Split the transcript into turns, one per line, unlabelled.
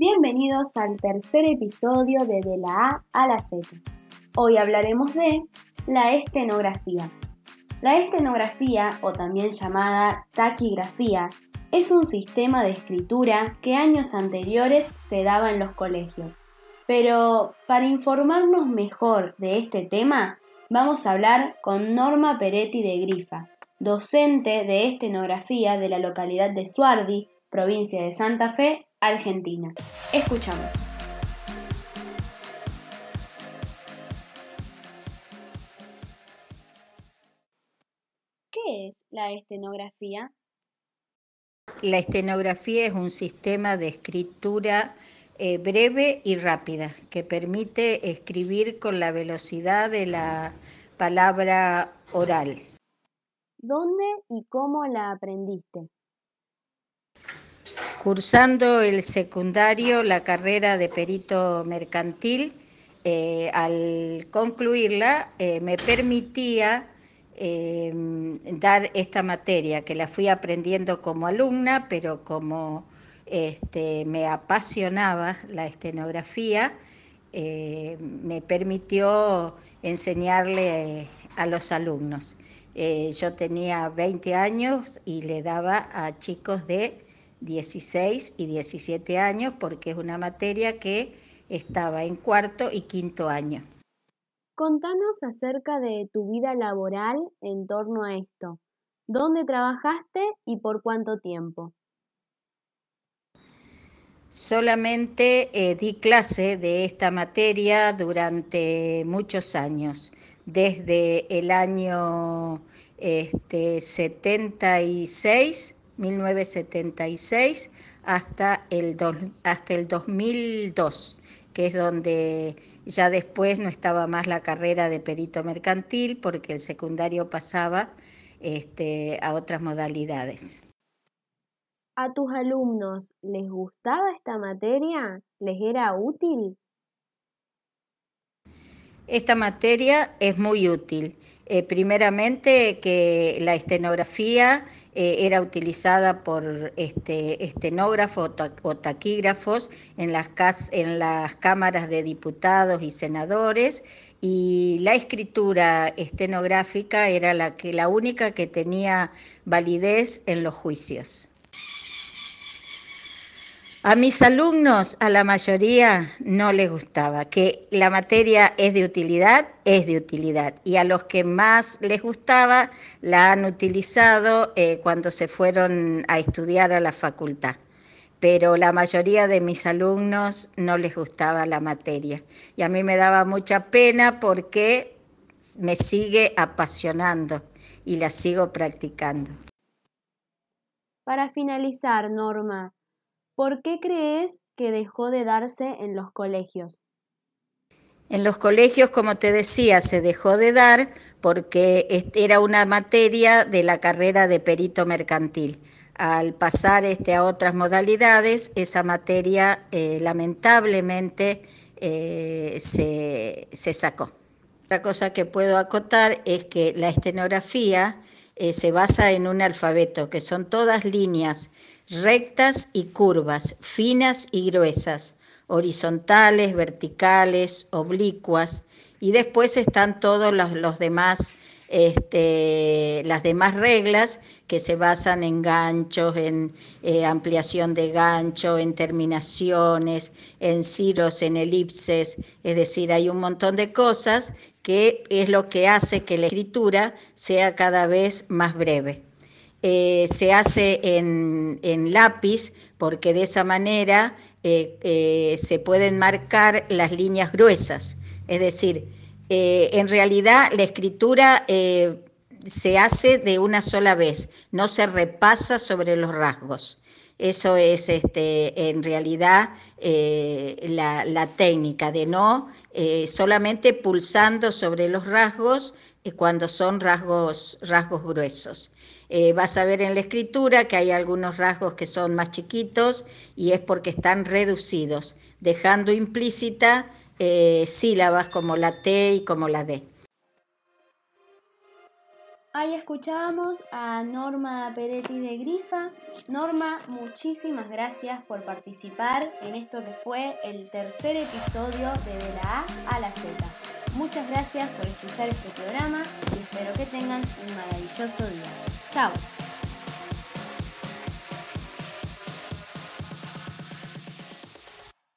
Bienvenidos al tercer episodio de De la A a la Z. Hoy hablaremos de la estenografía. La estenografía, o también llamada taquigrafía, es un sistema de escritura que años anteriores se daba en los colegios. Pero para informarnos mejor de este tema, vamos a hablar con Norma Peretti de Grifa, docente de estenografía de la localidad de Suardi, provincia de Santa Fe, Argentina. Escuchamos. ¿Qué es la estenografía?
La estenografía es un sistema de escritura eh, breve y rápida que permite escribir con la velocidad de la palabra oral.
¿Dónde y cómo la aprendiste?
Cursando el secundario, la carrera de perito mercantil, eh, al concluirla eh, me permitía em, dar esta materia, que la fui aprendiendo como alumna, pero como este, me apasionaba la estenografía, eh, me permitió enseñarle a los alumnos. yo tenía 20 años y le daba a chicos de 16 y 17 años porque es una materia que estaba en cuarto y quinto año.
Contanos acerca de tu vida laboral en torno a esto. ¿Dónde trabajaste y por cuánto tiempo?
Solamente eh, di clase de esta materia durante muchos años, desde el año este, 76 1976 hasta el, hasta el 2002, que es donde ya después no estaba más la carrera de perito mercantil porque el secundario pasaba este, a otras modalidades.
¿A tus alumnos les gustaba esta materia? ¿Les era útil?
Esta materia es muy útil. Eh, primeramente que la estenografía eh, era utilizada por este, estenógrafos o taquígrafos en las, en las cámaras de diputados y senadores y la escritura estenográfica era la, que, la única que tenía validez en los juicios. A mis alumnos, a la mayoría, no les gustaba, que la materia es de utilidad, es de utilidad. Y a los que más les gustaba, la han utilizado eh, cuando se fueron a estudiar a la facultad. Pero la mayoría de mis alumnos no les gustaba la materia. Y a mí me daba mucha pena porque me sigue apasionando y la sigo practicando.
Para finalizar, Norma, ¿Por qué crees que dejó de darse en los colegios?
En los colegios, como te decía, se dejó de dar porque era una materia de la carrera de perito mercantil. Al pasar este, a otras modalidades, esa materia eh, lamentablemente eh, se, se, sacó. Otra cosa que puedo acotar es que la estenografía eh, se basa en un alfabeto, que son todas líneas rectas y curvas, finas y gruesas, horizontales, verticales, oblicuas, y después están todos los, demás, este, las demás reglas que se basan en ganchos, en eh, ampliación de gancho, en terminaciones, en ciros, en elipses, es decir, hay un montón de cosas que es lo que hace que la escritura sea cada vez más breve. Eh, se hace en, lápiz porque de esa manera eh, eh, se pueden marcar las líneas gruesas. Es decir, en realidad la escritura se hace de una sola vez, no se repasa sobre los rasgos. Eso es este, en realidad la, la, técnica de no solamente pulsando sobre los rasgos cuando son rasgos, rasgos gruesos. Eh, vas a ver en la escritura que hay algunos rasgos que son más chiquitos y es porque están reducidos, dejando implícita eh, sílabas como la T y como la D.
Ahí escuchábamos a Norma Peretti de Grifa. Norma, muchísimas gracias por participar en esto que fue el tercer episodio de De la A a la Z. Muchas gracias por escuchar este programa y espero que tengan un maravilloso día. Chao.